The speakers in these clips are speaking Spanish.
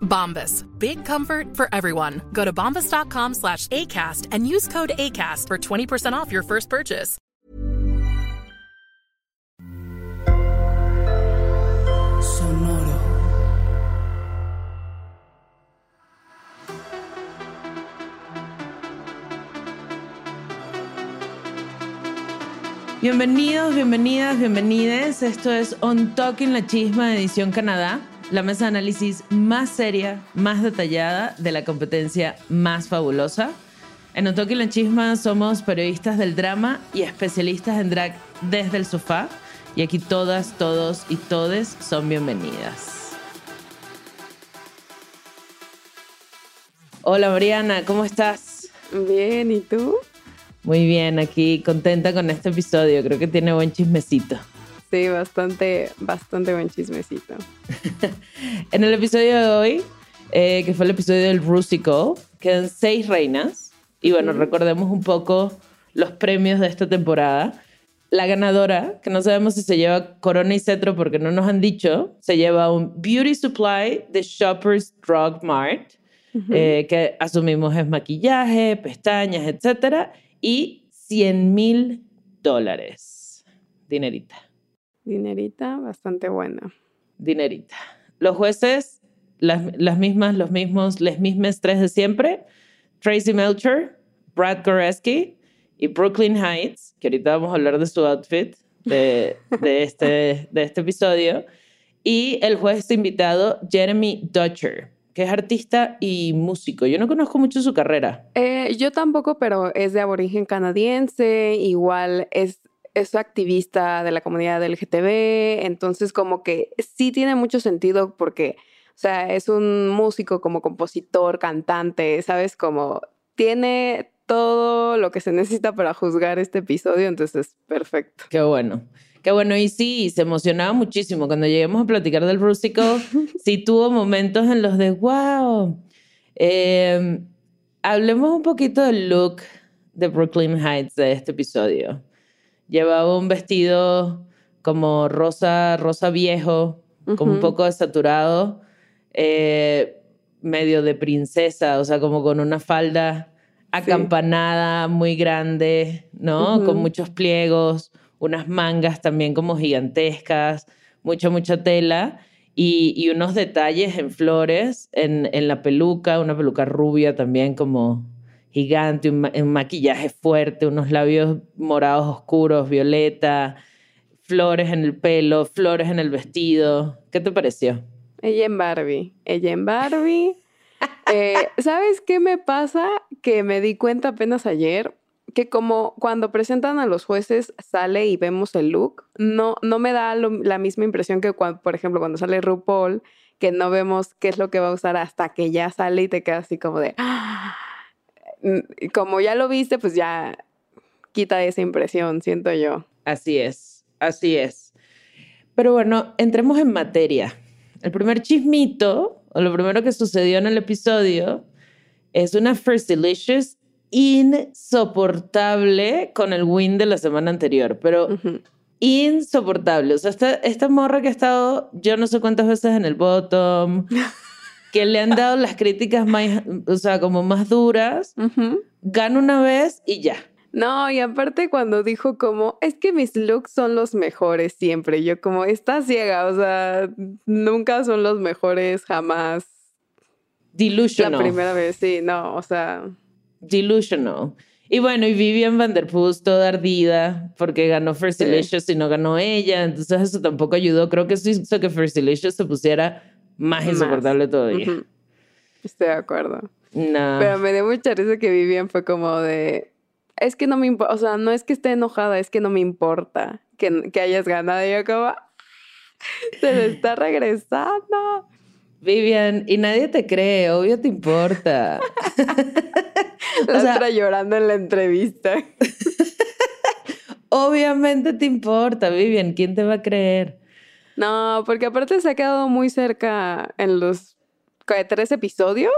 Bombas. Big comfort for everyone. Go to bombas.com slash ACAST and use code ACAST for 20% off your first purchase. Bienvenidos, bienvenidas, bienvenides. Esto es On Talking La Chisma edición Canadá, la mesa de análisis más seria, más detallada de la competencia más fabulosa. En Talking La Chisma somos periodistas del drama y especialistas en drag desde el sofá. Y aquí todas, todos y todes son bienvenidas. Hola Mariana, ¿cómo estás? Bien, ¿y tú? Muy bien, aquí contenta con este episodio. Creo que tiene buen chismecito. Sí, bastante, bastante buen chismecito. En el episodio de hoy, eh, que fue el episodio del Rusical, quedan seis reinas. Y bueno, recordemos un poco los premios de esta temporada. La ganadora, que no sabemos si se lleva corona y cetro porque no nos han dicho, se lleva un Beauty Supply de Shoppers Drug Mart, eh, que asumimos es maquillaje, pestañas, etcétera, y 100 mil dólares. Dinerita. Dinerita, bastante buena. dinerita. Los jueces, las, las mismas, los mismos, les mismas tres de siempre. Tracy Melcher, Brad Goreski y Brooklyn Heights, que ahorita vamos a hablar de su outfit de, de, este, de este episodio. Y el juez invitado, Jeremy Dutcher, que es artista y músico. Yo no conozco mucho su carrera. Eh, yo tampoco, pero es de aborigen canadiense, igual es, es activista de la comunidad LGTB, entonces como que sí tiene mucho sentido porque, o sea, es un músico como compositor, cantante, ¿sabes? Como tiene todo lo que se necesita para juzgar este episodio, entonces perfecto. Qué bueno. Qué bueno, y sí, se emocionaba muchísimo. Cuando lleguemos a platicar del rústico, sí tuvo momentos en los de wow. Eh, hablemos un poquito del look de Brooklyn Heights de este episodio. Llevaba un vestido como rosa, rosa viejo, como un poco desaturado, eh, medio de princesa, o sea, como con una falda acampanada, muy grande, ¿no? Con muchos pliegos, unas mangas también como gigantescas, mucha, mucha tela y, y unos detalles en flores en, en la peluca, una peluca rubia también como gigante, un, ma- un maquillaje fuerte, unos labios morados oscuros, violeta, flores en el pelo, flores en el vestido. ¿Qué te pareció? Ella en Barbie, ella en Barbie. Eh, ¿Sabes qué me pasa? Que me di cuenta apenas ayer que como cuando presentan a los jueces sale y vemos el look, no, no me da la misma impresión que cuando, por ejemplo, cuando sale RuPaul, que no vemos qué es lo que va a usar hasta que ya sale y te quedas así como de... "Ah". Mm, Como ya lo viste, pues ya quita esa impresión, siento yo. Así es, así es. Pero bueno, entremos en materia. El primer chismito, o lo primero que sucedió en el episodio, es una First Delicious insoportable con el win de la semana anterior, pero insoportable. O sea, esta, esta morra que ha estado yo no sé cuántas veces en el bottom, que le han dado las críticas más, o sea, como más duras, Ujú. gana una vez y ya. No, y aparte cuando dijo como, es que mis looks son los mejores siempre, yo como, está ciega, o sea, nunca son los mejores jamás. La Delusional. primera vez, sí, no, o sea, Delusional. Y bueno, y Vivian Vanderpuss toda ardida porque ganó First Sí. Delicious y no ganó ella. Entonces eso tampoco ayudó. Creo que eso hizo que First Delicious se pusiera más Más. insoportable todavía. estoy de acuerdo. No. Pero me dio mucha risa que Vivian fue como de, es que no me importa, o sea, no es que esté enojada, es que no me importa que, que hayas ganado. Y yo como, se le está regresando. Vivian, y nadie te cree, obvio te importa. La O sea- otra llorando en la entrevista. Obviamente te importa, Vivian. ¿Quién te va a creer? No, porque aparte se ha quedado muy cerca en los ¿qué, tres episodios.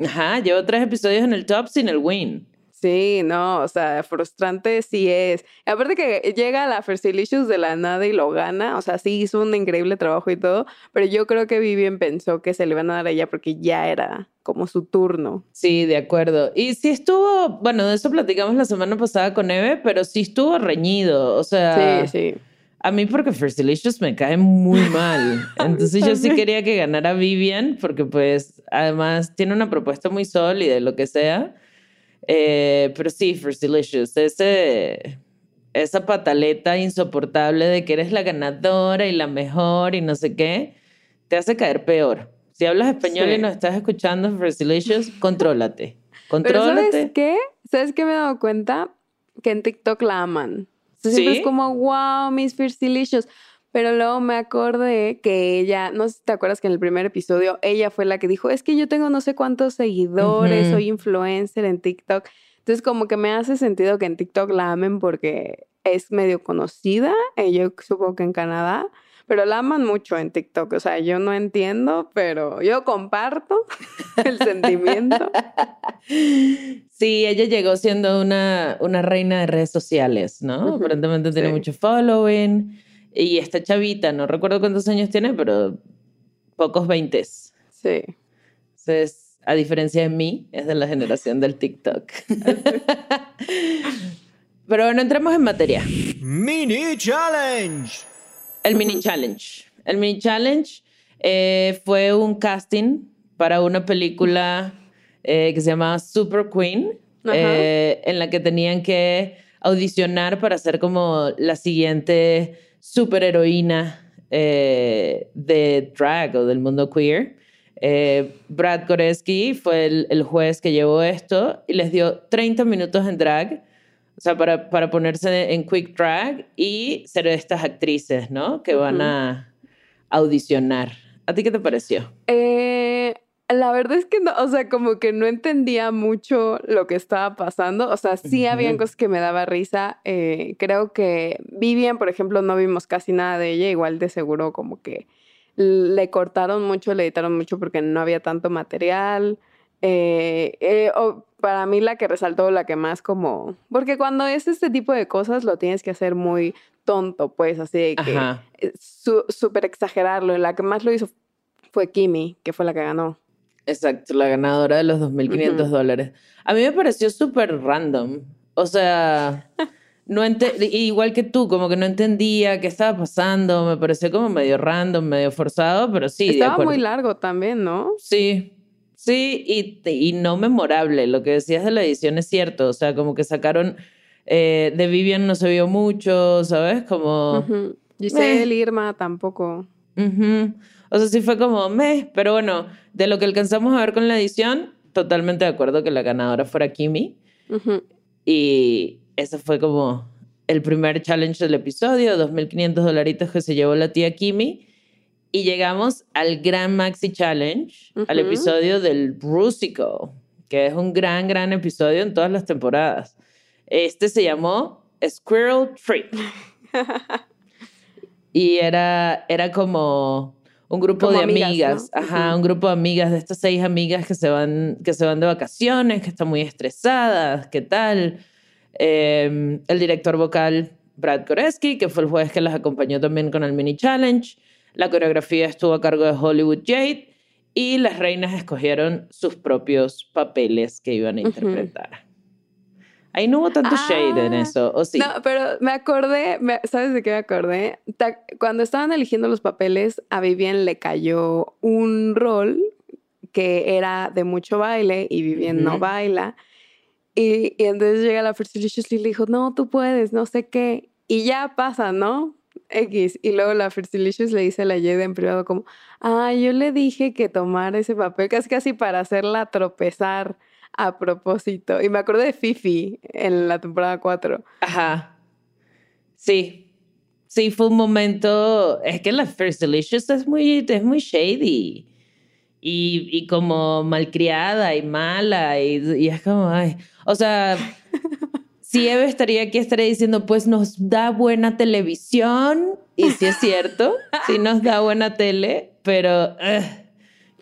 Ajá, llevo tres episodios en el top sin el win. Sí, no, o sea, frustrante sí es. Aparte que llega a la Fersilicious de la nada y lo gana, o sea, sí hizo un increíble trabajo y todo, pero yo creo que Vivian pensó que se le iban a dar a ella porque ya era como su turno. Sí, de acuerdo. Y sí estuvo, bueno, de eso platicamos la semana pasada con Eve, pero sí estuvo reñido. O sea, Sí, sí. A mí porque First Delicious me cae muy mal. Entonces yo sí quería que ganara Vivian porque pues además tiene una propuesta muy sólida y lo que sea. Eh, pero sí, First Delicious, ese, esa pataleta insoportable de que eres la ganadora y la mejor y no sé qué, te hace caer peor. Si hablas español y Sí. nos estás escuchando, First Delicious, contrólate. Pero ¿sabes Contrólate. qué? ¿Sabes qué me he dado cuenta? Que en TikTok la aman. Sea, siempre es como, wow, Miss Firsilicious. Pero luego me acordé que ella, no sé si te acuerdas que en el primer episodio ella fue la que dijo, es que yo tengo no sé cuántos seguidores, soy influencer en TikTok. Entonces como que me hace sentido que en TikTok la amen porque es medio conocida, eh, yo supongo que en Canadá, pero la aman mucho en TikTok. O sea, yo no entiendo, pero yo comparto el sentimiento. Sí, ella llegó siendo una, una reina de redes sociales, ¿no? Ujú, Aparentemente tiene sí. mucho following. Y esta chavita, no recuerdo cuántos años tiene, pero pocos veintes. Sí. Entonces, a diferencia de mí, es de la generación del TikTok. pero bueno, entremos en materia. Mini Challenge. El mini challenge. El mini challenge eh, fue un casting para una película eh, que se llamaba Super Queen, eh, en la que tenían que audicionar para ser como la siguiente superheroína eh, de drag o del mundo queer. Brad Goreski fue el, el juez que llevó esto y les dio 30 minutos en drag, o sea, para, para ponerse en quick drag y ser estas actrices, ¿no? Que van a audicionar. ¿A ti qué te pareció? Eh, la verdad es que no, o sea, como que no entendía mucho lo que estaba pasando. O sea, sí habían Ujú. cosas que me daba risa. Eh, creo que Vivian, por ejemplo, no vimos casi nada de ella. Igual de seguro como que le cortaron mucho, le editaron mucho porque no había tanto material. Eh, eh, para mí la que resaltó, la que más como... Porque cuando es este tipo de cosas lo tienes que hacer muy tonto, pues, así de que eh, su- súper exagerarlo. La que más lo hizo fue Kimi, que fue la que ganó. Exacto, la ganadora de los 2.500 Ujú. dólares. A mí me pareció súper random. O sea, no igual que tú, como que no entendía qué estaba pasando. Me pareció como medio random, medio forzado, pero sí, Estaba muy largo también, ¿no? Sí, sí, y, y no memorable. Lo que decías de la edición es cierto. O sea, como que sacaron. eh, de Vivian no se vio mucho, ¿sabes? Como. Ujú. Giselle, Irma tampoco. O sea, sí fue como meh, pero bueno, de lo que alcanzamos a ver con la edición, totalmente de acuerdo que la ganadora fuera Kimi. Y ese fue como el primer challenge del episodio, 2.500 dolaritos que se llevó la tía Kimi. Y llegamos al gran Maxi Challenge, al episodio del Rusical, que es un gran, gran episodio en todas las temporadas. Este se llamó Squirrel Trip. Y era, era como un grupo Como de amigas, amigas, ¿no? ajá, Ujú. un grupo de amigas, de estas seis amigas que se van, que se van de vacaciones, que están muy estresadas, ¿qué tal? Eh, el director vocal Brad Goreski, que fue el juez que las acompañó también con el mini challenge. La coreografía estuvo a cargo de Hollywood Jade y las reinas escogieron sus propios papeles que iban a interpretar. Ahí no hubo tanto shade en Ah, eso, ¿o sí? No, pero me acordé, me- ¿sabes de qué me acordé? Ta- Cuando estaban eligiendo los papeles, a Vivian le cayó un rol que era de mucho baile y Vivian no Ujú. baila. Y, y entonces llega la Fertilicious y le dijo, no, tú puedes, no sé qué. Y ya pasa, ¿no? X. Y luego la Fertilicious le dice a la Jade en privado como, ah, yo le dije que tomara ese papel casi casi para hacerla tropezar a propósito. Y me acordé de Fifi en la temporada 4. Ajá. Sí. Sí, fue un momento. Es que la First Delicious es muy, es muy shady. Y, y como malcriada y mala. Y, y es como, ay. O sea, si Eve estaría aquí, estaría diciendo, pues nos da buena televisión. Y sí es cierto, sí nos da buena tele, pero. Ay,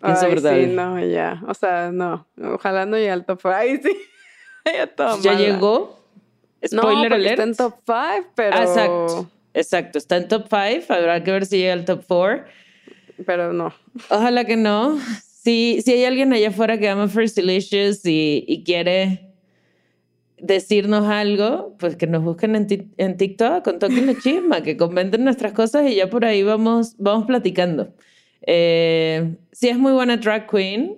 insoportable. sí, no, ya. O sea, no. Ojalá no llegue al top 5. Ay, sí. ya toda ya mala. llegó. No, Spoiler porque alert. está en top 5, pero... Ah, exacto. Exacto. Está en top 5. Habrá que ver si llega al top 4. Pero no. Ojalá que no. Si, si hay alguien allá afuera que ama First Delicious y, y quiere decirnos algo, pues que nos busquen en, ti- en TikTok con Toque la Chisma, que comenten nuestras cosas y ya por ahí vamos, vamos platicando. Eh, sí es muy buena drag queen,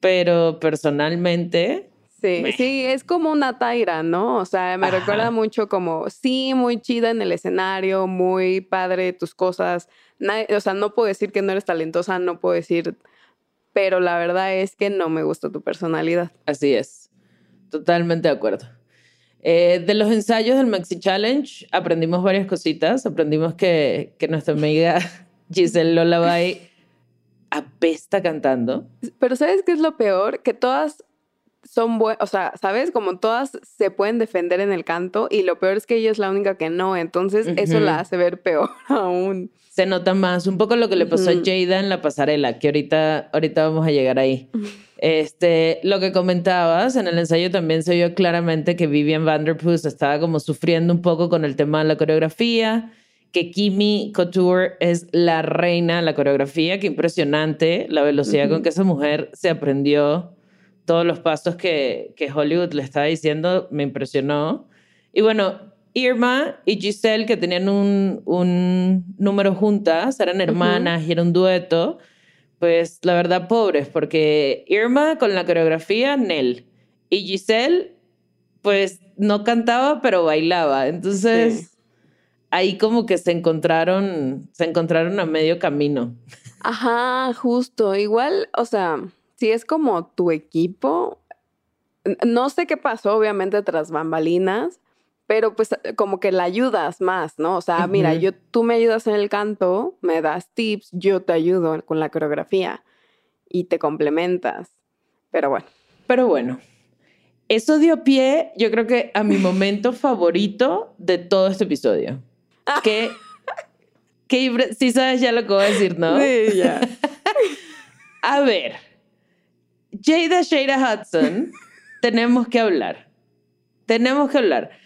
pero personalmente... Sí, Meh. sí, es como una Taira, ¿no? O sea, me Ajá. recuerda mucho como, sí, muy chida en el escenario, muy padre tus cosas. O sea, no puedo decir que no eres talentosa, no puedo decir, pero la verdad es que no me gusta tu personalidad. Así es. Totalmente de acuerdo. Eh, de los ensayos del Maxi Challenge aprendimos varias cositas. Aprendimos que, que nuestra amiga Giselle Lullaby apesta cantando. Pero ¿sabes qué es lo peor? Que todas son buenas, o sea, ¿sabes? Como todas se pueden defender en el canto y lo peor es que ella es la única que no, entonces eso la hace ver peor aún. Se nota más un poco lo que le pasó Ujú. a Jada en la pasarela, que ahorita, ahorita vamos a llegar ahí. Este, lo que comentabas, en el ensayo también se vio claramente que Vivian Vanderpuss estaba como sufriendo un poco con el tema de la coreografía, que Kimi Couture es la reina de la coreografía, que impresionante la velocidad con que esa mujer se aprendió todos los pasos que, que Hollywood le estaba diciendo, me impresionó. Y bueno, Irma y Giselle, que tenían un, un número juntas, eran hermanas y era un dueto, pues la verdad pobres, porque Irma con la coreografía, Nel. Y Giselle, pues no cantaba, pero bailaba. Entonces, Sí. ahí como que se encontraron, se encontraron a medio camino. Ajá, justo. Igual, o sea, si es como tu equipo, no sé qué pasó, obviamente, tras bambalinas, pero pues como que la ayudas más, ¿no? O sea, mira, Ujú. yo, tú me ayudas en el canto, me das tips, yo te ayudo con la coreografía y te complementas. Pero bueno, Pero bueno, eso dio pie, yo creo que a mi momento favorito de todo este episodio. Que, que sí sabes ya lo que voy a decir, ¿no? sí, ya. A ver, Jada Shada Hudson, tenemos que hablar. Tenemos que hablar.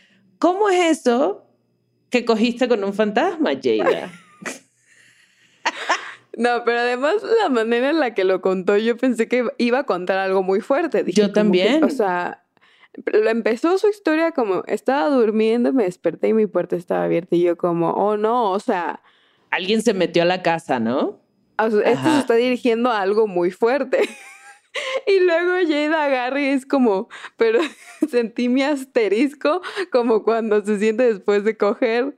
¿Cómo es eso que cogiste con un fantasma, Jada? No, pero además la manera en la que lo contó, yo pensé que iba a contar algo muy fuerte. Dije, Yo que, también. o sea, lo empezó su historia como estaba durmiendo, me desperté y mi puerta estaba abierta y yo como, oh no, o sea, Alguien se metió a la casa, ¿no? o sea, esto se está dirigiendo a algo muy fuerte. y luego Jada agarra y es como, pero sentí mi asterisco como cuando se siente después de coger.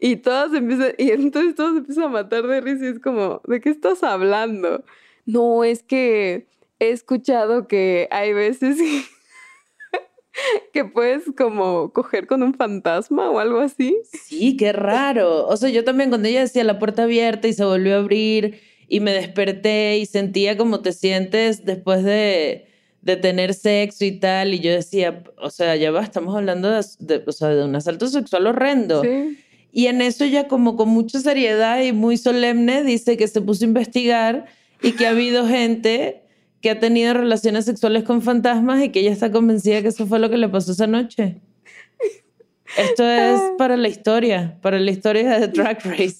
Y todos empiezan, y entonces todos empiezan a matar de risa y es como, ¿de qué estás hablando? No, es que he escuchado que hay veces que puedes como coger con un fantasma o algo así. Sí, qué raro. O sea, yo también cuando ella decía la puerta abierta y se volvió a abrir y me desperté y sentía como te sientes después de, de tener sexo y tal, y yo decía, o sea, ya va, estamos hablando de, de- o sea, de un asalto sexual horrendo. Sí. Y en eso ella como con mucha seriedad y muy solemne dice que se puso a investigar y que ha habido gente que ha tenido relaciones sexuales con fantasmas y que ella está convencida que eso fue lo que le pasó esa noche. Esto es para la historia, para la historia de Drag Race.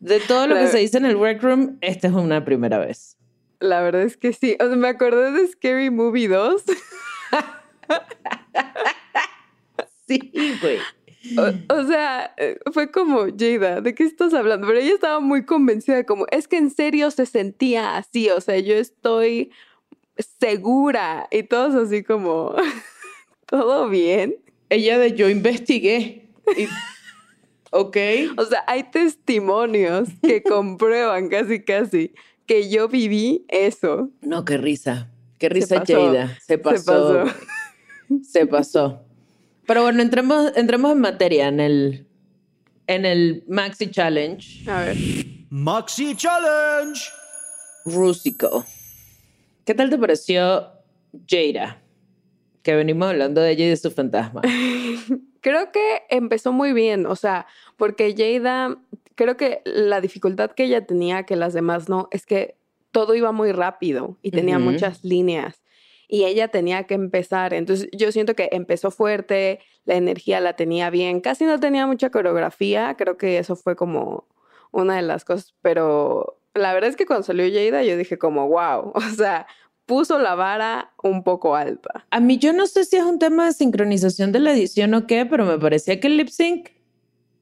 De todo lo que se dice en el workroom, esta es una primera vez. La verdad es que sí. O sea, me acordé de Scary Movie 2. sí, güey. O, sea, eh, fue como, Jada, ¿de qué estás hablando? Pero ella estaba muy convencida, como, es que en serio se sentía así, o sea, yo estoy segura. Y todos así como, ¿todo bien? Ella de yo investigué. Ok. O sea, hay testimonios que comprueban casi, casi que yo viví eso. No, qué risa. Qué risa, Jada. Se pasó. Se pasó. Se pasó. Pero bueno, entremos, entremos en materia en el, en el Maxi Challenge. A ver. Maxi Challenge. Rústico. ¿Qué tal te pareció Jada? Que venimos hablando de ella y de su fantasma. creo que empezó muy bien, o sea, porque Jada, creo que la dificultad que ella tenía que las demás no, es que todo iba muy rápido y tenía muchas líneas y ella tenía que empezar. Entonces yo siento que empezó fuerte, la energía la tenía bien, casi no tenía mucha coreografía, creo que eso fue como una de las cosas, pero la verdad es que cuando salió Jada yo dije como, wow, o sea, puso la vara un poco alta. A mí yo no sé si es un tema de sincronización de la edición o qué, pero me parecía que el lip sync,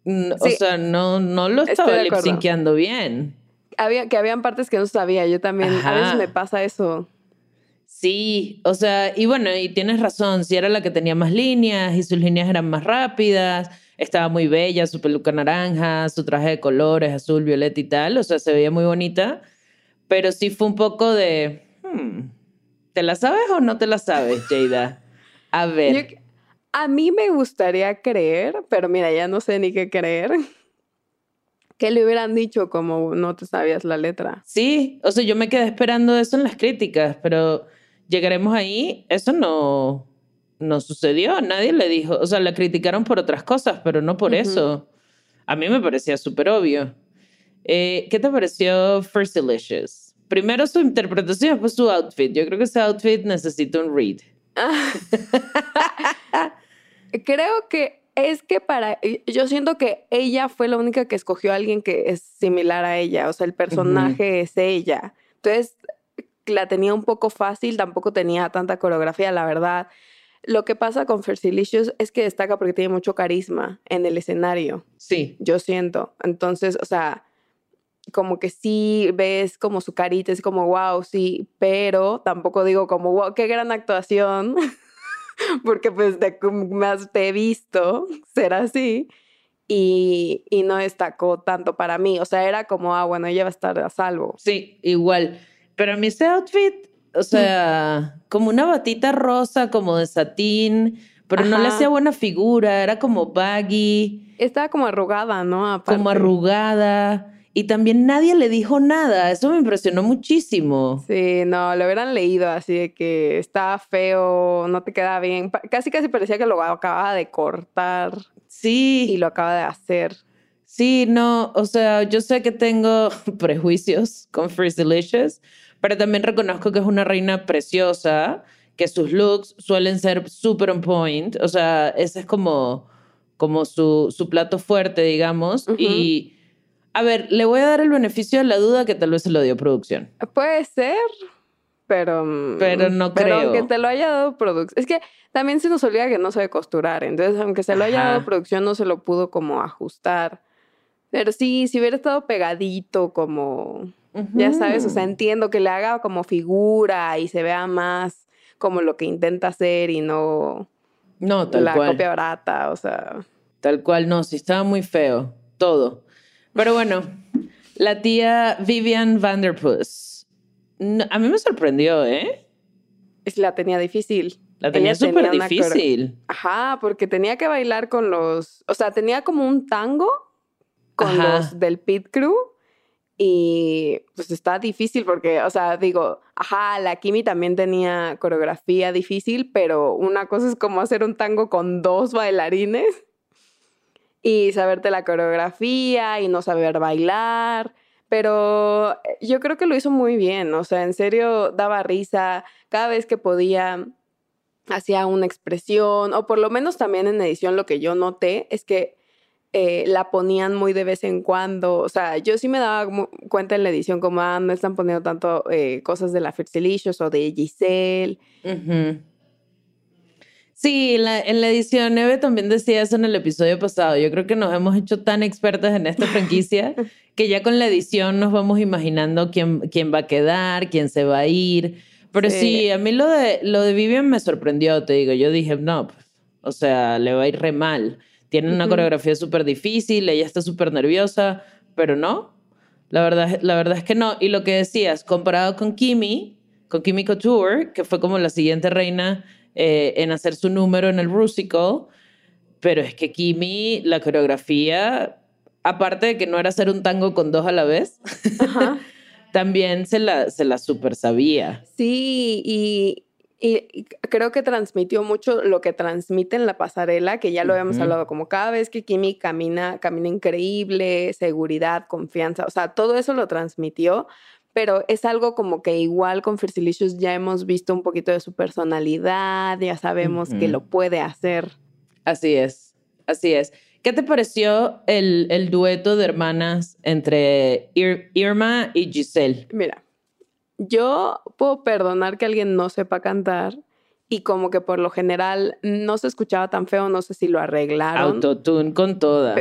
o sea, no, no lo estaba lip syncando bien. Había, que habían partes que no sabía, yo también, a veces me pasa eso. Sí, o sea, y bueno, y tienes razón, si era la que tenía más líneas y sus líneas eran más rápidas, estaba muy bella, su peluca naranja, su traje de colores, azul, violeta y tal, o sea, se veía muy bonita, pero sí fue un poco de, hmm, ¿te la sabes o no te la sabes, Jada? A ver. a mí me gustaría creer, pero mira, ya no sé ni qué creer. ¿Qué le hubieran dicho como no te sabías la letra? Sí, o sea, yo me quedé esperando eso en las críticas, pero llegaremos ahí, eso no, no sucedió, nadie le dijo, o sea, la criticaron por otras cosas, pero no por eso. A mí me parecía súper obvio. Eh, ¿Qué te pareció First Delicious? Primero su interpretación, después su outfit. Yo creo que ese outfit necesita un read. creo que es que para, yo siento que ella fue la única que escogió a alguien que es similar a ella, o sea, el personaje es ella. Entonces, la tenía un poco fácil, tampoco tenía tanta coreografía, la verdad. Lo que pasa con Fersilicious es que destaca porque tiene mucho carisma en el escenario. Sí. Yo siento. Entonces, o sea, como que sí ves como su carita, es como, wow, sí, pero tampoco digo como, wow, qué gran actuación, porque pues de más te he visto ser así. Y, y no destacó tanto para mí. O sea, era como, ah, bueno, ella va a estar a salvo. Sí, igual. Pero a mí ese outfit, o sea, como una batita rosa, como de satín, pero no le hacía buena figura, era como baggy. Estaba como arrugada, ¿no? Como arrugada. Y también nadie le dijo nada. Eso me impresionó muchísimo. Sí, no, lo hubieran leído así de que estaba feo, no te quedaba bien. Casi casi parecía que lo acababa de cortar. Sí. Y lo acaba de hacer. Sí, no, o sea, yo sé que tengo prejuicios con First Delicious, pero también reconozco que es una reina preciosa, que sus looks suelen ser super on point, o sea, ese es como, como su, su plato fuerte, digamos, y... A ver, le voy a dar el beneficio de la duda que tal vez se lo dio producción. Puede ser, pero. Mm, pero no creo. Aunque te lo haya dado producción. Es que también se nos olvida que no sabe costurar. Entonces, aunque se lo haya dado producción, no se lo pudo como ajustar. Pero sí, si hubiera estado pegadito, como ya sabes, o sea, entiendo que le haga como figura y se vea más como lo que intenta hacer y no, no tal la cual. copia barata, o sea. Tal cual, no, sí estaba muy feo, todo. Pero bueno, la tía Vivian Vanderpuss. a mí me sorprendió, ¿eh? La tenía difícil. La tenía súper difícil. Ajá, porque tenía que bailar con los. O sea, tenía como un tango con los del pit crew y pues está difícil porque, o sea, digo, ajá, la Kimi también tenía coreografía difícil, pero una cosa es como hacer un tango con dos bailarines y saberte la coreografía y no saber bailar. Pero eh, yo creo que lo hizo muy bien, o sea, en serio daba risa cada vez que podía hacía una expresión, o por lo menos también en edición lo que yo noté es que eh, la ponían muy de vez en cuando. O sea, yo sí me daba cuenta en la edición como, ah, no están poniendo tanto eh, cosas de la Fertilicious o de Giselle. Sí, en la, en la edición Eve también decía eso en el episodio pasado. Yo creo que nos hemos hecho tan expertas en esta franquicia que ya con la edición nos vamos imaginando quién, quién va a quedar, quién se va a ir. Pero sí. a mí lo de, lo de Vivian me sorprendió, te digo. Yo dije, no, pues, o sea, le va a ir re mal. Tiene una coreografía súper difícil, ella está súper nerviosa, pero no. La verdad, la verdad es que no. Y lo que decías, comparado con Kimi, con Kimi Couture, que fue como la siguiente reina eh, en hacer su número en el Rusical, pero es que Kimi, la coreografía, aparte de que no era hacer un tango con dos a la vez, también se la, se la super sabía. Sí, y, y, creo que transmitió mucho lo que transmite en la pasarela, que ya lo habíamos hablado, como cada vez que Kimi camina, camina increíble, seguridad, confianza, o sea, todo eso lo transmitió, pero es algo como que igual con Fersilicious ya hemos visto un poquito de su personalidad, ya sabemos que lo puede hacer. Así es, así es. ¿Qué te pareció el, el dueto de hermanas entre Irma y Giselle? Mira, yo puedo perdonar que alguien no sepa cantar y como que por lo general no se escuchaba tan feo, no sé si lo arreglaron. Autotune con toda.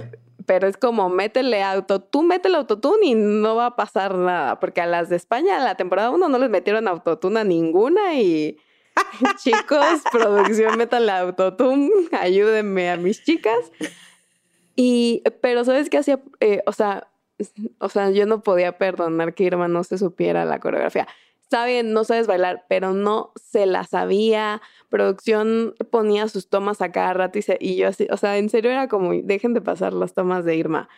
Pero es como métele autotune, métele autotune y no va a pasar nada, porque a las de España la temporada 1 no les metieron autotune a ninguna y chicos, producción, métanle autotune, ayúdenme a mis chicas. Y, pero ¿sabes qué hacía? Eh, o sea, o sea, yo no podía perdonar que Irma no se supiera la coreografía. Está bien, no sabes bailar, pero no se la sabía. Producción ponía sus tomas a cada rato y, y yo así, o sea, en serio era como, dejen de pasar las tomas de Irma,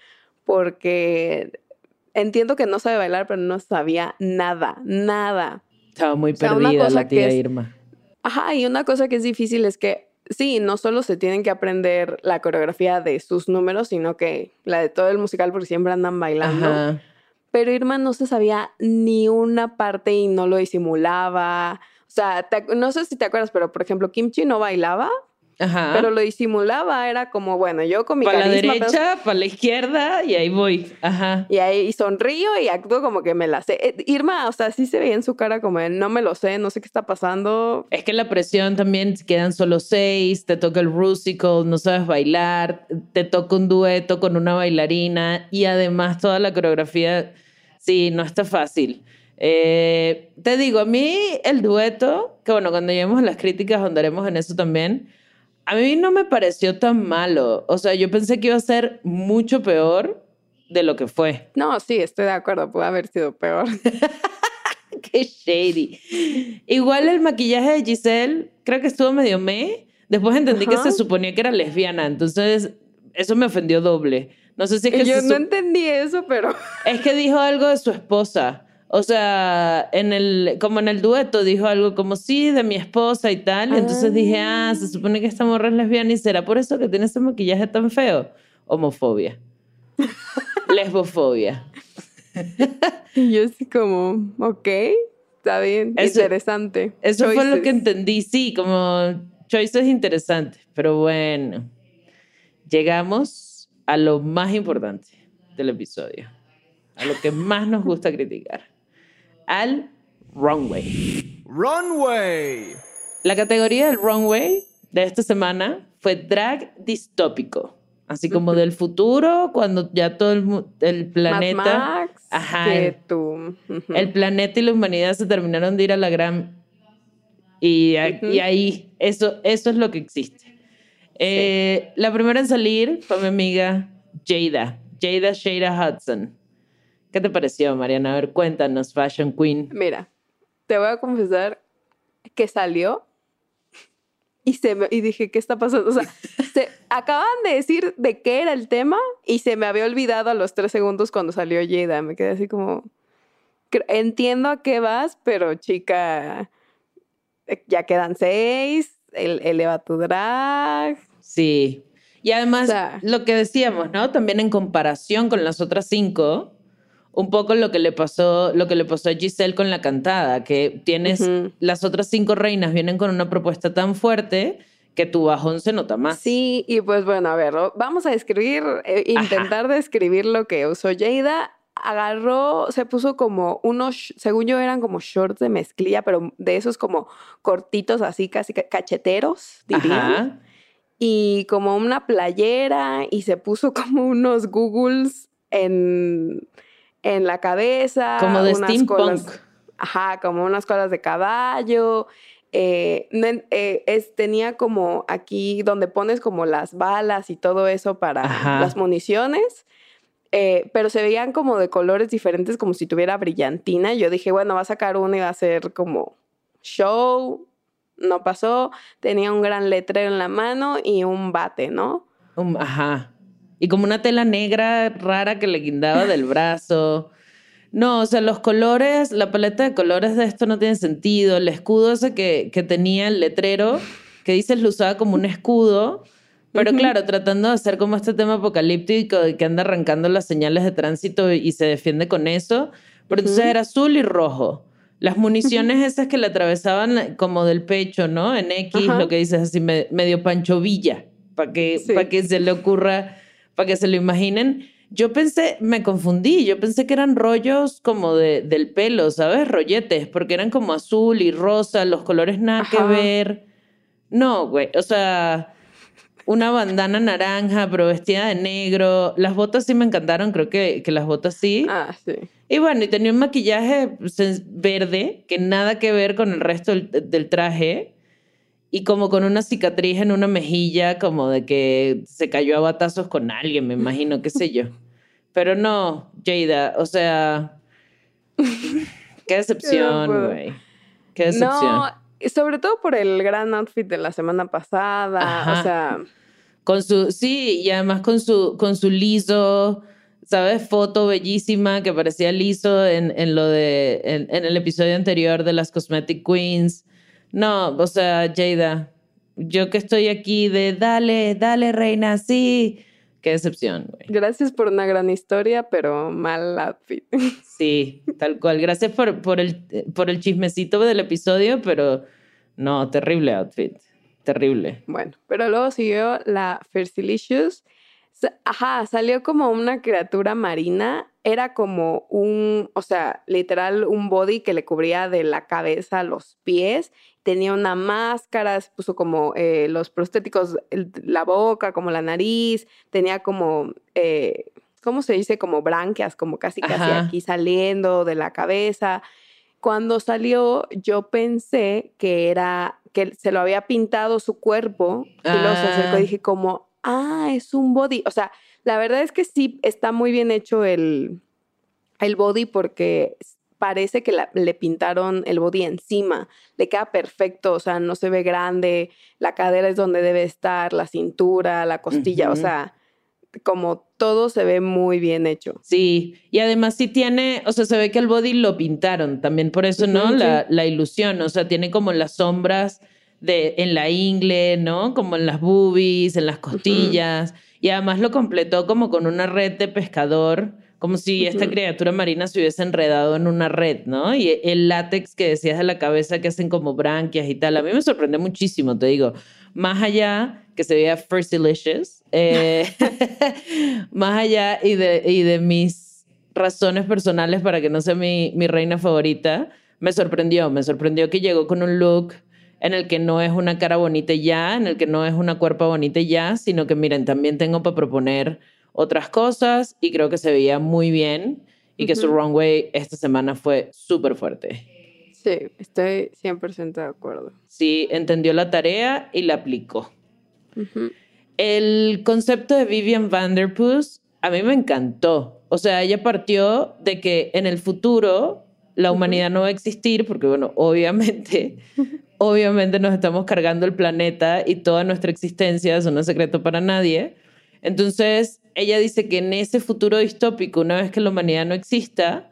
porque entiendo que no sabe bailar, pero no sabía nada, nada. Estaba muy perdida la tía Irma. Ajá, y una cosa que es difícil es que sí, no solo se tienen que aprender la coreografía de sus números, sino que la de todo el musical porque siempre andan bailando. Pero Irma no se sabía ni una parte y no lo disimulaba. O sea, no sé si te acuerdas, pero por ejemplo, Kimchi no bailaba pero lo disimulaba, era como, bueno, yo con mi Para la derecha, para la izquierda y ahí voy. Ajá. Y ahí sonrío y actúo como que me la sé. Eh, Irma, o sea, sí se veía en su cara como, no me lo sé, no sé qué está pasando. Es que la presión también quedan solo seis, te toca el rusical, no sabes bailar, te toca un dueto con una bailarina y además toda la coreografía, sí, no está fácil. Eh, te digo, a mí el dueto, que bueno, cuando lleguemos las críticas andaremos en eso también, a mí no me pareció tan malo. O sea, yo pensé que iba a ser mucho peor de lo que fue. No, sí, estoy de acuerdo. Puede haber sido peor. Qué shady. Igual el maquillaje de Giselle, creo que estuvo medio me. Después entendí que se suponía que era lesbiana, entonces eso me ofendió doble. No sé si es que... Yo no entendí eso, pero... Es que dijo algo de su esposa. O sea, en el, como en el dueto dijo algo como sí, de mi esposa y tal. Y entonces dije, ah, se supone que esta morra es lesbiana y será por eso que tiene ese maquillaje tan feo. Homofobia. Lesbofobia. y yo así como, ok, está bien, interesante. Eso fue lo que entendí, sí, como choices interesantes. Pero bueno, llegamos a lo más importante del episodio, a lo que más nos gusta criticar al runway. Runway. La categoría del runway de esta semana fue drag distópico. Así como del futuro, cuando ya todo el, el planeta. ajá. El planeta y la humanidad se terminaron de ir a la gran. Y, y ahí, eso, eso es lo que existe. Eh, la primera en salir fue mi amiga Jada. Jada Shada Hudson. ¿Qué te pareció, Mariana? A ver, cuéntanos, Fashion Queen. Mira, te voy a confesar que salió y, se y dije, ¿qué está pasando? O sea, se acaban de decir de qué era el tema y se me había olvidado a los tres segundos cuando salió Jada. Me quedé así como, entiendo a qué vas, pero chica, ya quedan seis, el, eleva tu drag. Sí. Y además, O sea- lo que decíamos, ¿no? También en comparación con las otras cinco, un poco lo que le pasó, lo que le pasó a Giselle con la cantada, que tienes, las otras cinco reinas vienen con una propuesta tan fuerte que tu bajón se nota más. Sí, y pues bueno, a ver, vamos a describir, eh, intentar describir lo que usó Jada. Agarró, se puso como unos, según yo eran como shorts de mezclilla, pero de esos como cortitos así, casi ca- cacheteros, dirían. Ajá. Y como una playera y se puso como unos googles en, en la cabeza. Como de unas steampunk. colas- Ajá, como unas colas de caballo. eh, eh, es, tenía como aquí donde pones como las balas y todo eso para Ajá. las municiones. Eh, pero se veían como de colores diferentes, como si tuviera brillantina. Yo dije, bueno, va a sacar uno y va a ser como show. No pasó. Tenía un gran letrero en la mano y un bate, ¿no? Um, ajá. Y como una tela negra rara que le guindaba del brazo. No, o sea, los colores, la paleta de colores de esto no tiene sentido. El escudo ese que, que tenía el letrero, que dices lo usaba como un escudo. Pero claro, tratando de hacer como este tema apocalíptico de que anda arrancando las señales de tránsito y, se defiende con eso. Pero entonces Ujú. era azul y rojo. Las municiones esas que le atravesaban como del pecho, ¿no? En X, Ajá. lo que dices así, me- medio Pancho Villa, para que, Sí. pa' que se le ocurra, para que se lo imaginen. Yo pensé, me confundí, yo pensé que eran rollos como de, del pelo, ¿sabes? Rolletes, porque eran como azul y rosa, los colores nada que Ajá. ver. No, güey, o sea, una bandana naranja, pero vestida de negro. Las botas sí me encantaron, creo que, que las botas sí. Ah, sí. Y bueno, y tenía un maquillaje pues, es verde que nada que ver con el resto del, del traje. Y como con una cicatriz en una mejilla, como de que se cayó a batazos con alguien, me imagino, qué sé yo. Pero no, Jada, o sea, qué decepción, güey. Qué decepción. No, y sobre todo por el gran outfit de la semana pasada. Ajá. O sea, Con su, sí, y además con su, con su liso, ¿sabes? Foto bellísima que parecía liso en, en lo de, en, en el episodio anterior de las Cosmetic Queens. No, o sea, Jada, yo que estoy aquí de dale, dale, reina, sí. Qué decepción, güey. gracias por una gran historia, pero mal outfit. Sí, tal cual. Gracias por, por, el, por el chismecito del episodio, pero no, terrible outfit. Terrible. Bueno, pero luego siguió la Fersilicious. Ajá, salió como una criatura marina. Era como un, o sea, literal un body que le cubría de la cabeza a los pies. Tenía una máscara, se puso como eh, los prostéticos, el- la boca, como la nariz. Tenía como, eh, ¿cómo se dice? Como branquias, como casi casi Ajá. aquí saliendo de la cabeza. Cuando salió, yo pensé que era que se lo había pintado su cuerpo y luego se acercó Ah. y dije como, ah, es un body. O sea, la verdad es que sí está muy bien hecho el, el body porque parece que la- le pintaron el body encima. Le queda perfecto, o sea, no se ve grande, la cadera es donde debe estar, la cintura, la costilla, o Ujú. sea, como todo se ve muy bien hecho. Sí, y además sí tiene, o sea, se ve que el body lo pintaron, también por eso, ¿no? La ilusión, o sea, tiene como las sombras de, en la ingle, ¿no? Como en las boobies, en las costillas, y además lo completó como con una red de pescador, como si esta criatura marina se hubiese enredado en una red, ¿no? Y el látex que decías de la cabeza que hacen como branquias y tal, a mí me sorprendió muchísimo, te digo, más allá que se veía Fersilicious, eh, más allá y de, y de mis razones personales para que no sea mi, mi reina favorita, me sorprendió, me sorprendió que llegó con un look en el que no es una cara bonita y ya, en el que no es una cuerpa bonita y ya, sino que miren, también tengo para proponer otras cosas y creo que se veía muy bien y que su runway esta semana fue súper fuerte. Sí, estoy 100% de acuerdo. Sí, entendió la tarea y la aplicó. El concepto de Vivian Vanderpuss a mí me encantó. O sea, ella partió de que en el futuro la humanidad no va a existir porque, bueno, obviamente, obviamente nos estamos cargando el planeta y toda nuestra existencia es un secreto para nadie. Entonces, ella dice que en ese futuro distópico, una vez que la humanidad no exista,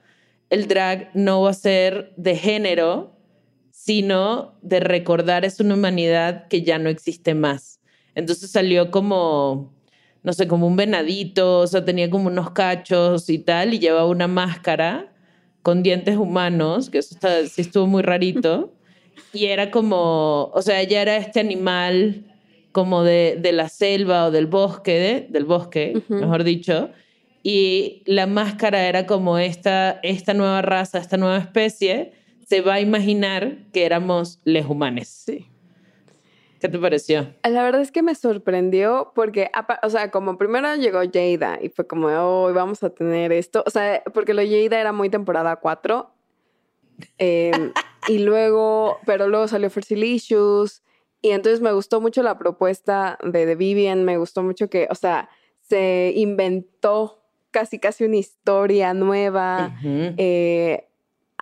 el drag no va a ser de género, sino de recordar es una humanidad que ya no existe más. Entonces salió como no sé, como un venadito, o sea, tenía como unos cachos y tal, y llevaba una máscara con dientes humanos, que eso está, sí estuvo muy rarito. Y era como, o sea, ella era este animal como de, de la selva o del bosque, del bosque, mejor dicho. Y la máscara era como esta, esta nueva raza, esta nueva especie, se va a imaginar que éramos les humanes. Sí. ¿Qué te pareció? La verdad es que me sorprendió porque, o sea, como primero llegó Jada y fue como, hoy vamos a tener esto. O sea, porque lo Jada era muy temporada 4. Em, y luego, pero luego salió Fersilicious. Y entonces me gustó mucho la propuesta de The Vivian. Me gustó mucho que, o sea, se inventó casi, casi una historia nueva. eh,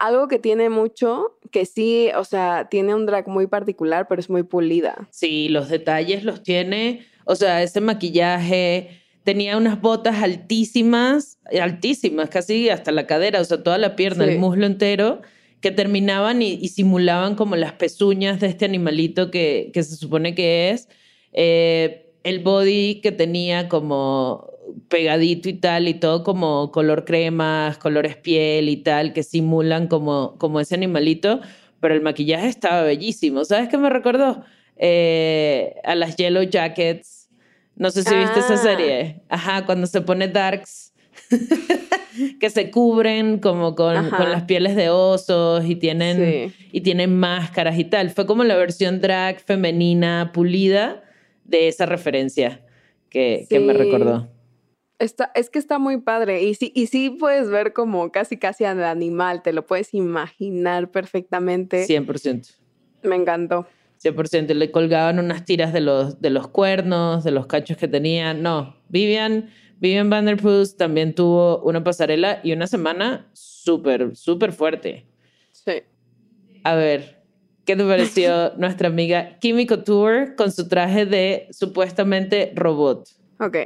algo que tiene mucho, que sí, o sea, tiene un drag muy particular, pero es muy pulida. Sí, los detalles los tiene, o sea, ese maquillaje, tenía unas botas altísimas, altísimas, casi hasta la cadera, o sea, toda la pierna, el muslo entero, que terminaban y, simulaban como las pezuñas de este animalito que, que se supone que es. Eh, el body que tenía como pegadito y tal, y todo como color crema, colores piel y tal, que simulan como, como ese animalito, pero el maquillaje estaba bellísimo. ¿Sabes qué me recordó? Eh, a las Yellow Jackets. No sé si viste esa ah. serie. Ajá, cuando se pone darks. que se cubren como con, con, las pieles de osos y tienen, y tienen máscaras y tal. Fue como la versión drag femenina pulida de esa referencia que, que me recordó es que está muy padre y sí, y sí puedes ver como casi casi al animal, te lo puedes imaginar perfectamente. 100%. Me encantó. 100%. Le colgaban unas tiras de los, de los cuernos, de los cachos que tenía. No, Vivian, Vivian Vanderpuss también tuvo una pasarela y una semana súper, súper fuerte. Sí. A ver, ¿qué te pareció nuestra amiga Kimi Couture con su traje de supuestamente robot? Ok.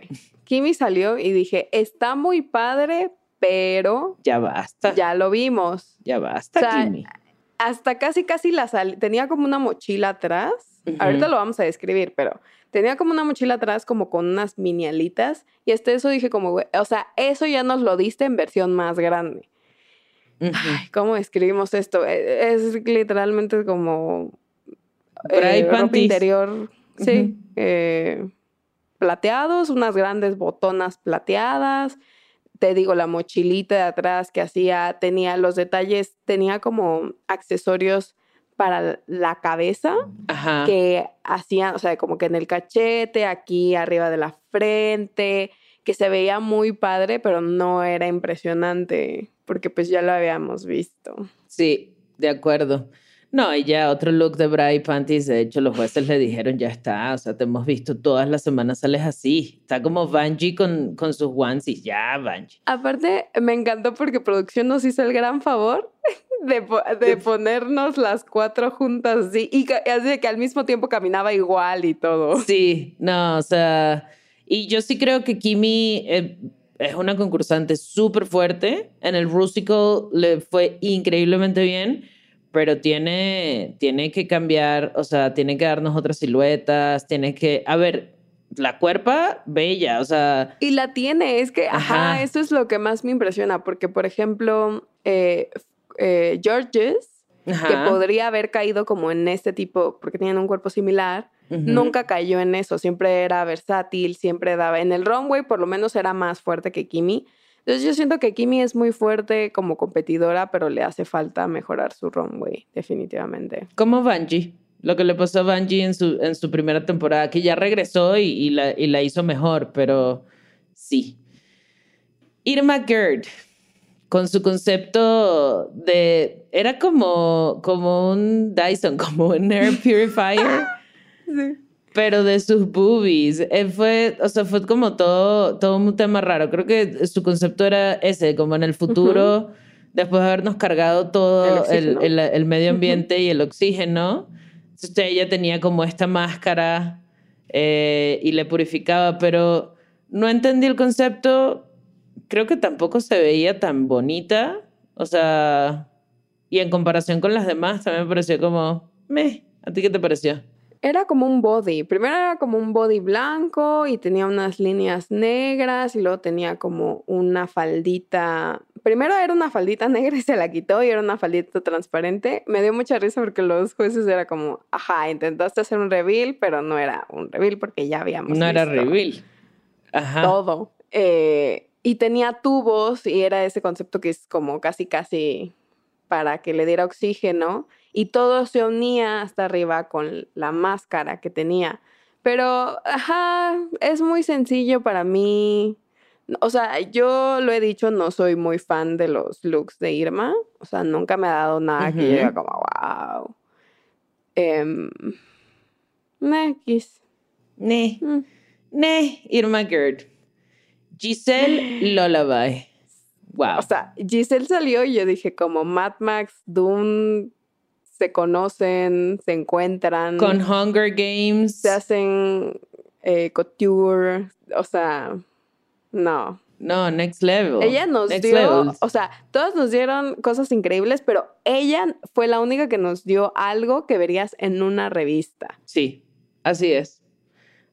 Kimi salió y dije, está muy padre, pero... Ya basta. Ya lo vimos. Ya basta, Kimi. Hasta casi, casi la sal... Tenía como una mochila atrás. Ahorita lo vamos a describir, pero tenía como una mochila atrás como con unas mini alitas. Y hasta eso dije como, o sea, eso ya nos lo diste en versión más grande. Ay, ¿cómo escribimos esto? E, es, literalmente como... Eh, ropa interior. Sí. Eh, plateados, unas grandes botonas plateadas. Te digo, la mochilita de atrás que hacía, tenía los detalles, tenía como accesorios para la cabeza que hacían, o sea, como que en el cachete, aquí arriba de la frente, que se veía muy padre, pero no era impresionante, porque pues ya lo habíamos visto. Sí, de acuerdo. No, y ya otro look de Bra y Panties, de hecho los jueces le dijeron, ya está, o sea, te hemos visto todas las semanas sales así. Está como Vanjie con, con sus onesies, ya Vanjie. Aparte, me encantó porque producción nos hizo el gran favor de, de ponernos las cuatro juntas así, y así de que al mismo tiempo caminaba igual y todo. Sí, no, o sea, y yo sí creo que Kimi... Eh, es una concursante súper fuerte. En el Rusical le fue increíblemente bien pero tiene, tiene que cambiar, o sea, tiene que darnos otras siluetas, tiene que, a ver, la cuerpa, bella, o sea... Y la tiene, es que, ajá, eso es lo que más me impresiona, porque, por ejemplo, eh, eh, Georges, que podría haber caído como en este tipo, porque tienen un cuerpo similar, nunca cayó en eso, siempre era versátil, siempre daba, en el runway por lo menos era más fuerte que Kimi, entonces yo siento que Kimi es muy fuerte como competidora, pero le hace falta mejorar su runway, definitivamente. Como Bungie. Lo que le pasó a Bungie en su, en su primera temporada, que ya regresó y, la, y la hizo mejor, pero sí. Irma Gerd, con su concepto de... Era como, como un Dyson, como un air purifier. sí pero de sus boobies. Eh, fue, o sea, fue como todo, todo un tema raro. Creo que su concepto era ese, como en el futuro, después de habernos cargado todo el, el, medio ambiente y el oxígeno, entonces ella tenía como esta máscara eh, y le purificaba, pero no entendí el concepto. Creo que tampoco se veía tan bonita. O sea, y en comparación con las demás, también me pareció como, meh. ¿A ti qué te pareció? Era como un body. Primero era como un body blanco y tenía unas líneas negras y luego tenía como una faldita. Primero era una faldita negra y se la quitó y era una faldita transparente. Me dio mucha risa porque los jueces era como, ajá, intentaste hacer un reveal, pero no era un reveal porque ya habíamos. No era reveal. Ajá. Todo. Eh, y tenía tubos y era ese concepto que es como casi, casi para que le diera oxígeno y todo se unía hasta arriba con la máscara que tenía. Pero, ajá, es muy sencillo para mí. O sea, yo lo he dicho, no soy muy fan de los looks de Irma. O sea, nunca me ha dado nada que yo diga como, wow. Em, X. Ne. Mm. Ne. Irma Gerd. Giselle Lullaby. Wow. O sea, Giselle salió y yo dije como Mad Max, Dune, se conocen, se encuentran. Con Hunger Games. Se hacen eh, couture. O sea, no. No, next level. Ella nos Next dio, level. o sea, todos nos dieron cosas increíbles, pero ella fue la única que nos dio algo que verías en una revista. Sí, así es.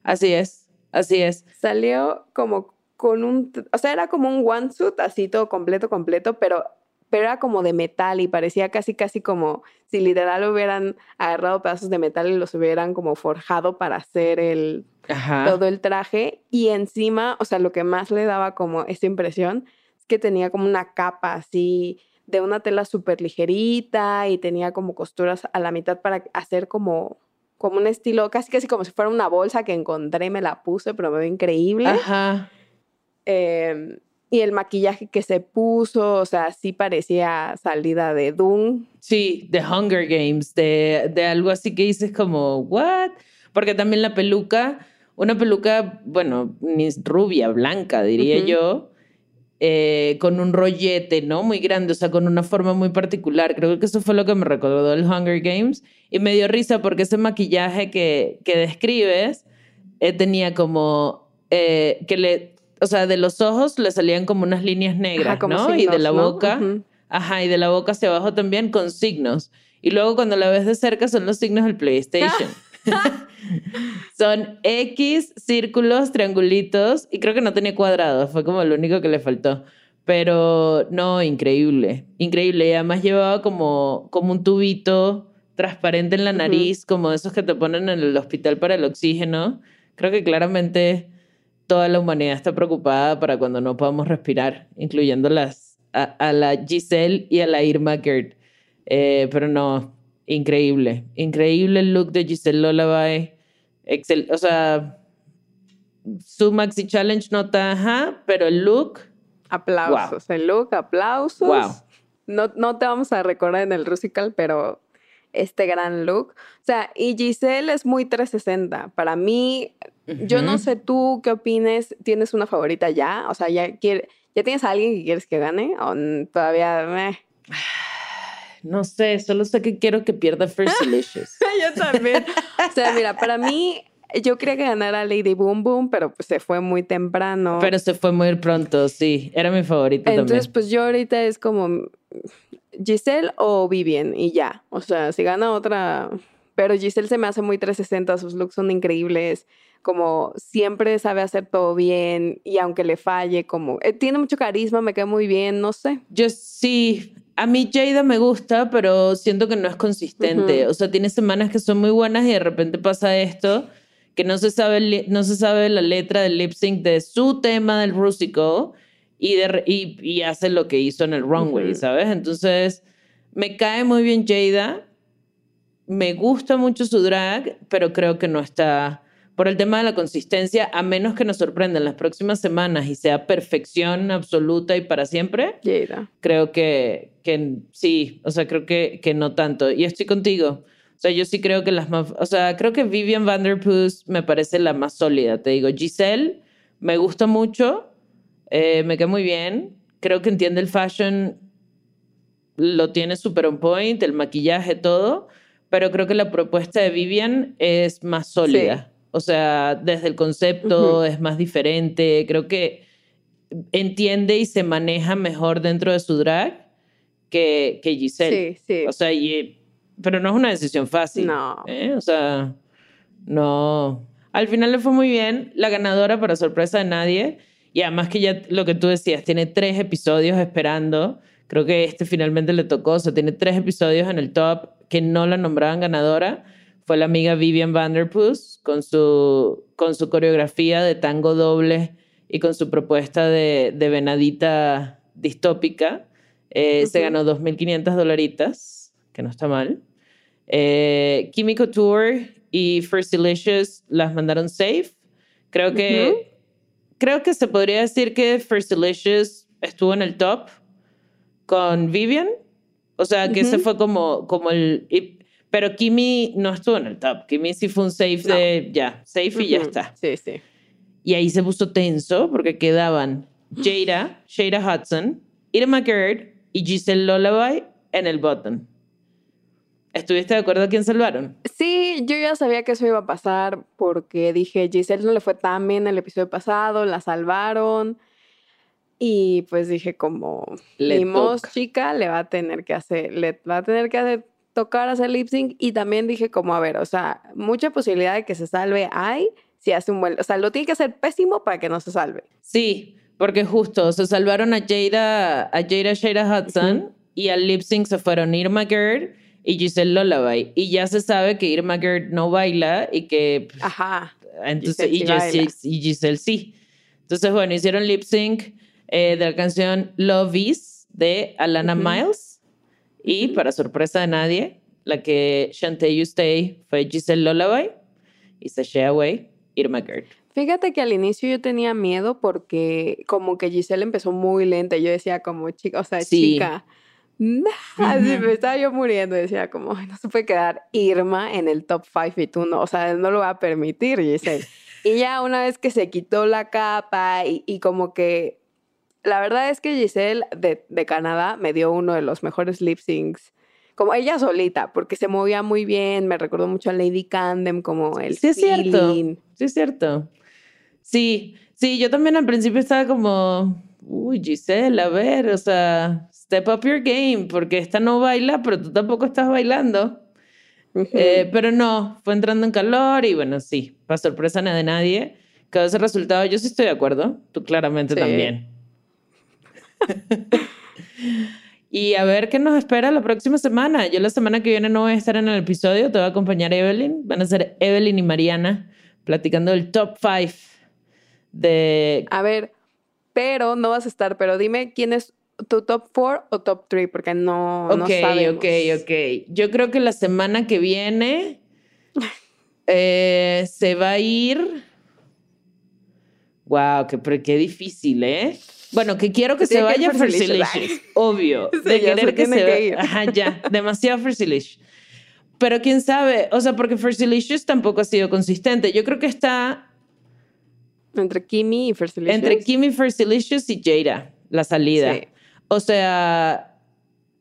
Así es. Así es. Salió como con un, o sea, era como un one suit, así todo completo, completo, pero, pero era como de metal y parecía casi, casi como si literal hubieran agarrado pedazos de metal y los hubieran como forjado para hacer el, Ajá. todo el traje. Y encima, o sea, lo que más le daba como esta impresión es que tenía como una capa así de una tela súper ligerita y tenía como costuras a la mitad para hacer como, como un estilo, casi casi como si fuera una bolsa que encontré me la puse, pero me ve increíble. Ajá. Eh, y el maquillaje que se puso, o sea, sí parecía salida de Doom. Sí, de Hunger Games, de, de algo así que dices como, ¿what? Porque también la peluca, una peluca, bueno, rubia, blanca, diría Ujú. yo, eh, con un rollete, ¿no? Muy grande, o sea, con una forma muy particular. Creo que eso fue lo que me recordó el Hunger Games. Y me dio risa porque ese maquillaje que, que describes eh, tenía como eh, que le, o sea, de los ojos le salían como unas líneas negras, Ajá, como ¿no? y de signos, la ¿no? boca. Ujú. Ajá, y de la boca hacia abajo también con signos. Y luego cuando la ves de cerca son los signos del PlayStation. son X, círculos, triangulitos y creo que no tenía cuadrados, fue como lo único que le faltó. Pero no, increíble, increíble. Y además llevaba como, como un tubito transparente en la nariz, como esos que te ponen en el hospital para el oxígeno. Creo que claramente toda la humanidad está preocupada para cuando no podamos respirar, incluyendo las, a, a la Giselle y a la Irma Gerd. Eh, pero no, increíble. Increíble el look de Giselle Lullaby. Excel, o sea, su Maxi Challenge no está, ajá, pero el look, Aplausos. El look, aplausos. Wow. No, no te vamos a recordar en el Rusical, pero este gran look. O sea, y Giselle es muy 360. Para mí, yo no sé tú qué opines. ¿Tienes una favorita ya? O sea, ¿ya, quiere, ¿ya tienes a alguien que quieres que gane? ¿O todavía? meh? no sé, solo sé que quiero que pierda First Delicious. yo también. o sea, mira, para mí, yo quería que ganara Lady Boom Boom, pero pues se fue muy temprano. Pero se fue muy pronto, sí. Era mi Entonces, también. pues yo ahorita es como Giselle o Vivian y ya. O sea, si gana otra. Pero Giselle se me hace muy 360, sus looks son increíbles. Como siempre sabe hacer todo bien y aunque le falle, como eh, tiene mucho carisma, me cae muy bien, no sé. Yo sí, a mí Jada me gusta, pero siento que no es consistente. Ujú. O sea, tiene semanas que son muy buenas y de repente pasa esto, que no se sabe, no se sabe la letra del lip sync de su tema del Rusical y, de, y, y hace lo que hizo en el runway, Ujú. ¿sabes? Entonces, me cae muy bien Jada, me gusta mucho su drag, pero creo que no está por el tema de la consistencia, a menos que nos sorprenda en las próximas semanas y sea perfección absoluta y para siempre creo que, que sí, o sea, creo que, que no tanto. Y estoy contigo. O sea, yo sí creo que las más, o sea, creo que Vivian Vanderpuss me parece la más sólida, te digo. Giselle me gusta mucho, eh, me cae muy bien, creo que entiende el fashion, lo tiene súper on point, el maquillaje, todo, pero creo que la propuesta de Vivian es más sólida. O sea, desde el concepto es más diferente, creo que entiende y se maneja mejor dentro de su drag que, que Giselle. Sí, sí. O sea, y- pero no es una decisión fácil. No. ¿eh? O sea, No. Al final le fue muy bien. La ganadora, para sorpresa de nadie. Y además que ya lo que tú decías, tiene tres episodios esperando. Creo que este finalmente le tocó. O sea, tiene tres episodios en el top que no la nombraban ganadora. Fue la amiga Vivian Vanderpuss con su, con su coreografía de tango doble y con su propuesta de, de venadita distópica. Eh, Se ganó 2.500 dolaritas, que no está mal. Eh, Couture y First Delicious las mandaron safe. Creo que, creo que se podría decir que First Delicious estuvo en el top con Vivian. O sea, que ese fue como, como el... pero Kimi no estuvo en el top. Kimi sí fue un safe de ya, safe y ya está. Sí, sí. Y ahí se puso tenso porque quedaban Jada, Shada Hudson, Irma Gerd y Giselle Lullaby en el bottom. ¿Estuviste de acuerdo a quién salvaron? Sí, yo ya sabía que eso iba a pasar porque dije, Giselle no le fue tan bien el episodio pasado, la salvaron. Y pues dije como, Le chica, le va a tener que hacer, le va a tener que hacer, tocar hacer lip sync. Y también dije como, a ver, o sea, mucha posibilidad de que se salve hay si hace un buen, o sea, lo tiene que hacer pésimo para que no se salve. Sí, porque justo se salvaron a Jada, a Jada Shada Hudson y al lip sync se fueron Irma Gerd y Giselle Lullaby. Y ya se sabe que Irma Gerd no baila y que Ajá. Entonces, Giselle y, sí baila. Giselle, y Giselle sí. Entonces, bueno, hicieron lip sync eh, de la canción Love Is de Alana Miles. Y para sorpresa de nadie, la que Shantae You Stay fue Giselle Lullaby y Sashay Away, Irma Gerd. Fíjate que al inicio yo tenía miedo porque como que Giselle empezó muy lenta. y Yo decía como chica, o sea, Sí. chica. nah, así me estaba yo muriendo. Decía como, "Ay, no se puede quedar Irma en el top 5 y tú no, o sea, no lo va a permitir, Giselle. y ya una vez que se quitó la capa y, y como que, la verdad es que Giselle de, de Canadá me dio uno de los mejores lip syncs. Como ella solita, porque se movía muy bien, me recordó mucho a Lady Candem, como el Sí, es cierto. Sí, es cierto. Sí, sí, yo también al principio estaba como, uy, Giselle, a ver, o sea, step up your game, porque esta no baila, pero tú tampoco estás bailando. Eh, pero no, fue entrando en calor y bueno, sí, para sorpresa de nadie, quedó ese resultado. Yo sí estoy de acuerdo, tú claramente Sí. también. y a ver qué nos espera la próxima semana. Yo la semana que viene no voy a estar en el episodio, te va a acompañar Evelyn. Van a ser Evelyn y Mariana platicando del top 5 de... A ver, pero no vas a estar, pero dime quién es tu top 4 o top 3, porque no, no Ok, sabemos. ok, ok. Yo creo que la semana que viene eh, se va a ir. Wow, qué, pero qué difícil, ¿eh? Bueno, que quiero que Se se vaya. Delicious, obvio. Sí, de querer que se vaya. Ajá, ya, demasiado First Delicious. Pero quién sabe, o sea, porque First Delicious tampoco ha sido consistente. Yo creo que está Entre Kimi y First Delicious. entre Kimi First Delicious y Jada, la salida. Sí. O sea,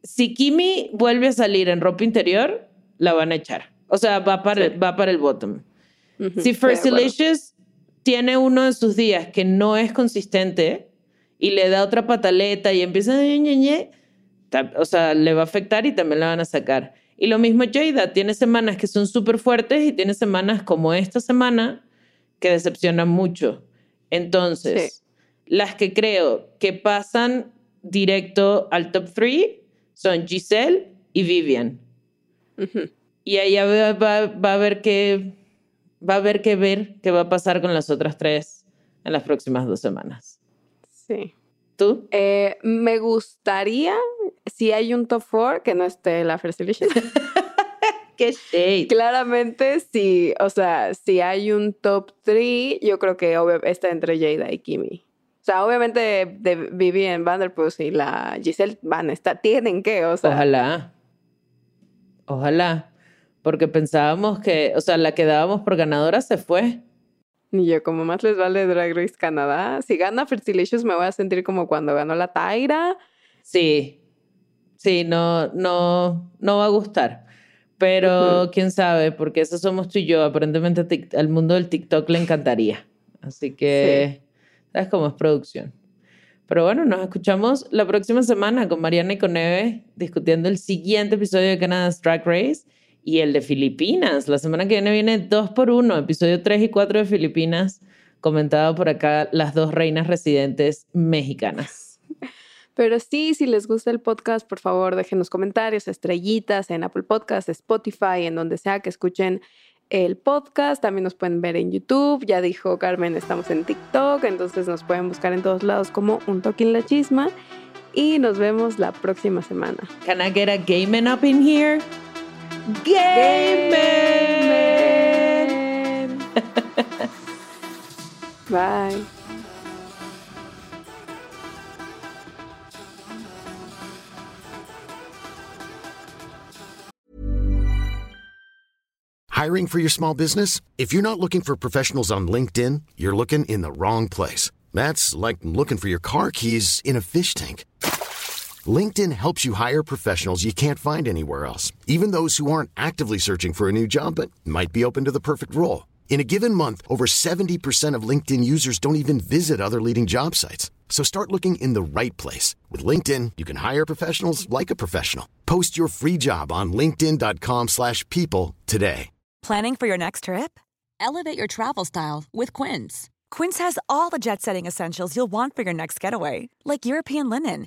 si Kimi vuelve a salir en ropa interior, la van a echar. O sea, va para, Sí. el, va para el bottom. Si First de acuerdo. Delicious tiene uno de sus días que no es consistente y le da otra pataleta y empieza a... O sea, le va a afectar y también la van a sacar. Y lo mismo Jada, tiene semanas que son súper fuertes y tiene semanas como esta semana que decepcionan mucho. Entonces, las que creo que pasan directo al top 3 son Giselle y Vivian. Ujú. Y va, va- va a haber que va a haber que ver qué va a pasar con las otras tres en las próximas dos semanas. Sí. ¿Tú? Eh, me gustaría, si hay un top 4, que no esté la First Delicious. ¡Qué shade! Claramente, si, o sea, si hay un top 3, yo creo que está entre Jada y Kimi. O sea, obviamente de, Vivian Vanderpuss y la Giselle van a estar, tienen que, o sea. Ojalá. Ojalá. Porque pensábamos que, o sea, la que dábamos por ganadora se fue. Y yo, como más les vale Drag Race Canadá, si gana First Delicious me voy a sentir como cuando ganó la Tyra. Sí. Sí, no, no, no va a gustar. Pero quién sabe, porque eso somos tú y yo. Aparentemente al mundo del TikTok le encantaría. Así que, ¿sabes cómo es producción? Pero bueno, nos escuchamos la próxima semana con Mariana y con Eve discutiendo el siguiente episodio de Canada's Drag Race y el de Filipinas. La semana que viene viene dos por uno, episodio 3 y 4 de Filipinas, comentado por acá las dos reinas residentes mexicanas. Pero sí, si les gusta el podcast, por favor, déjenos comentarios, estrellitas en Apple Podcasts, Spotify, en donde sea que escuchen el podcast. También nos pueden ver en YouTube. Ya dijo Carmen, estamos en TikTok, entonces nos pueden buscar en todos lados como un toque en la chisma. Y nos vemos la próxima semana. Can I get a gaming up in here? Gaming! Bye. Hiring for your small business? If you're not looking for professionals on LinkedIn, you're looking in the wrong place. That's like looking for your car keys in a fish tank. LinkedIn helps you hire professionals you can't find anywhere else, even those who aren't actively searching for a new job but might be open to the perfect role. In a given month, over 70% of LinkedIn users don't even visit other leading job sites. So start looking in the right place. With LinkedIn, you can hire professionals like a professional. Post your free job on linkedin.com slash people today. Planning for your next trip? Elevate your travel style with Quince. Quince has all the jet setting essentials you'll want for your next getaway, like European linen,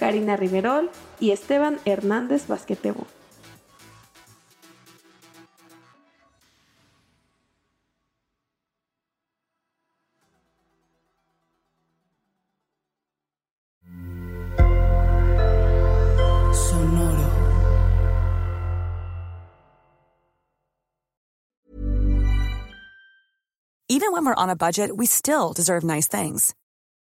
Karina Riverol y Esteban Hernández Basquetebo. Sonoro. Even when we're on a budget, we still deserve nice things.